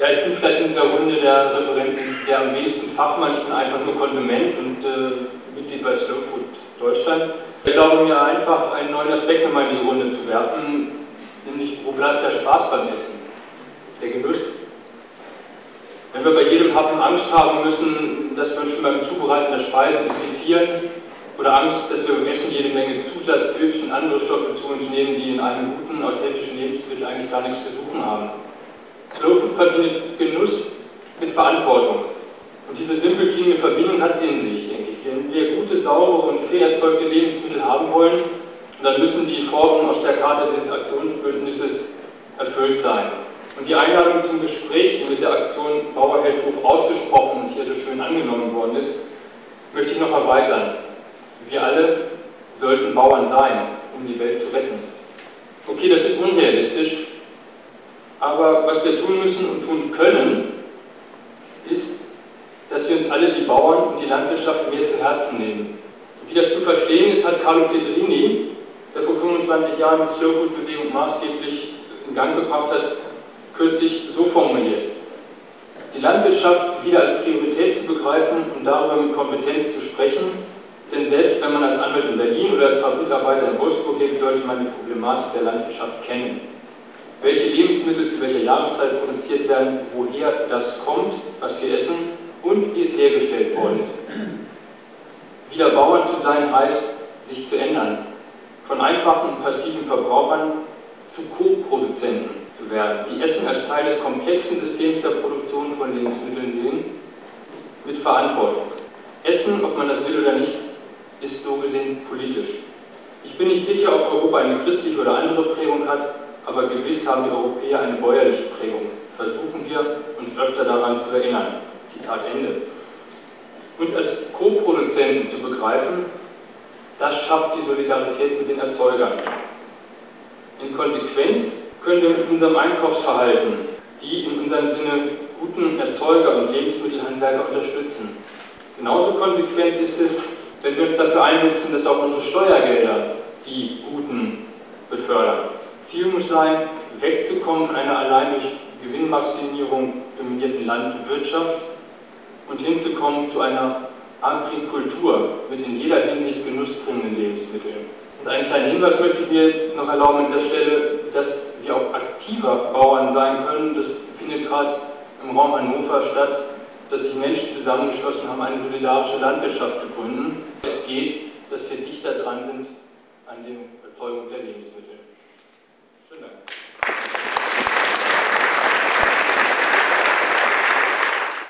Ja, ich bin vielleicht in dieser Runde der Referenten, der am wenigsten Fachmann. Ich bin einfach nur Konsument und äh, Mitglied bei Slow Food Deutschland. Ich glaube mir einfach, einen neuen Aspekt nochmal in die Runde zu werfen, nämlich wo bleibt der Spaß beim Essen? Der Genuss? Wenn wir bei jedem Happen Angst haben müssen, dass wir uns schon beim Zubereiten der Speisen infizieren, oder Angst, dass wir beim Essen jede Menge Zusatzhilfen und andere Stoffe zu uns nehmen, die in einem guten, authentischen Lebensmittel eigentlich gar nichts zu suchen haben. Food verbindet Genuss mit Verantwortung. Und diese simpel klingende Verbindung hat sie in sich, denke ich. Wenn wir gute, saubere und fair erzeugte Lebensmittel haben wollen, dann müssen die Forderungen aus der Karte des Aktionsbündnisses erfüllt sein. Und die Einladung zum Gespräch, die mit der Aktion Bauer ausgesprochen und hier so schön angenommen worden ist, möchte ich noch erweitern. Wir alle sollten Bauern sein, um die Welt zu retten. Okay, das ist unrealistisch, aber was wir tun müssen und tun können, ist, dass wir uns alle die Bauern und die Landwirtschaft mehr zu Herzen nehmen. Wie das zu verstehen ist, hat Carlo Pietrini, der vor 25 Jahren die Slow Food Bewegung maßgeblich in Gang gebracht hat, kürzlich so formuliert. Die Landwirtschaft wieder als Priorität zu begreifen und darüber mit Kompetenz zu sprechen, denn selbst wenn man als Anwalt in Berlin oder als Fabrikarbeiter in Wolfsburg lebt, sollte man die Problematik der Landwirtschaft kennen. Welche Lebensmittel zu welcher Jahreszeit produziert werden, woher das kommt, was wir essen und wie es hergestellt worden ist. Wieder Bauern zu sein heißt, sich zu ändern. Von einfachen und passiven Verbrauchern zu Co-Produzenten zu werden, die Essen als Teil des komplexen Systems der Produktion von Lebensmitteln sehen, mit Verantwortung. Essen, ob man das will oder nicht, ist so gesehen politisch. Ich bin nicht sicher, ob Europa eine christliche oder andere Prägung hat, aber gewiss haben die Europäer eine bäuerliche Prägung. Versuchen wir, uns öfter daran zu erinnern. Zitat Ende. Uns als Co-Produzenten zu begreifen, das schafft die Solidarität mit den Erzeugern. In Konsequenz können wir mit unserem Einkaufsverhalten die in unserem Sinne guten Erzeuger und Lebensmittelhandwerker unterstützen. Genauso konsequent ist es, wenn wir uns dafür einsetzen, dass auch unsere Steuergelder die Guten befördern. Ziel muss sein, wegzukommen von einer allein durch Gewinnmaximierung dominierten Landwirtschaft und hinzukommen zu einer Agrikultur mit in jeder Hinsicht genussbringenden Lebensmitteln. Und einen kleinen Hinweis möchte ich mir jetzt noch erlauben an dieser Stelle, dass wir auch aktiver Bauern sein können. Das findet gerade im Raum Hannover statt dass sich Menschen zusammengeschlossen haben, eine solidarische Landwirtschaft zu gründen. Es geht, dass wir dichter dran sind an der Erzeugung der Lebensmittel.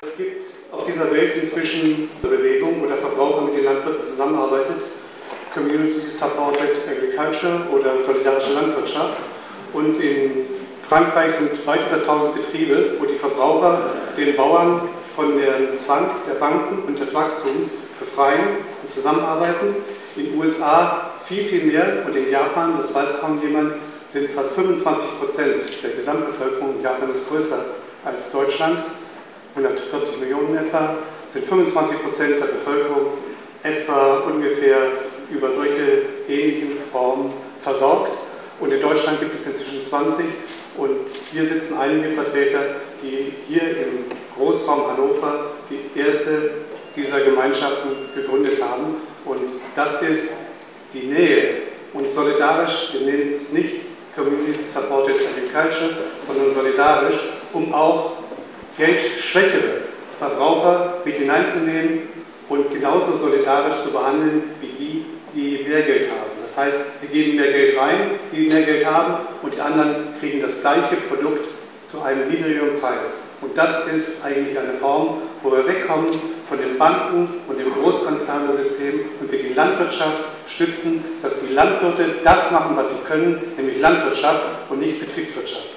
Es gibt auf dieser Welt inzwischen eine Bewegung, wo der Verbraucher mit den Landwirten zusammenarbeitet. Community Supported Agriculture oder solidarische Landwirtschaft. Und in Frankreich sind weit über 1000 Betriebe, wo die Verbraucher den Bauern von dem Zwang der Banken und des Wachstums befreien und zusammenarbeiten. In den USA viel, viel mehr und in Japan, das weiß kaum jemand, sind fast 25 Prozent der Gesamtbevölkerung, Japan ist größer als Deutschland, 140 Millionen etwa, sind 25 Prozent der Bevölkerung etwa ungefähr über solche ähnlichen Formen versorgt. Und in Deutschland gibt es inzwischen 20 und hier sitzen einige Vertreter, die hier im Großraum Hannover die erste dieser Gemeinschaften gegründet haben. Und das ist die Nähe. Und solidarisch, wir nennen es nicht Community Supported Agriculture, sondern solidarisch, um auch geldschwächere Verbraucher mit hineinzunehmen und genauso solidarisch zu behandeln wie die, die mehr Geld haben. Das heißt, sie geben mehr Geld rein, die mehr Geld haben, und die anderen kriegen das gleiche Produkt zu einem niedrigeren Preis. Und das ist eigentlich eine Form, wo wir wegkommen von den Banken und dem Großkonzernsystem und wir die Landwirtschaft stützen, dass die Landwirte das machen, was sie können, nämlich Landwirtschaft und nicht Betriebswirtschaft.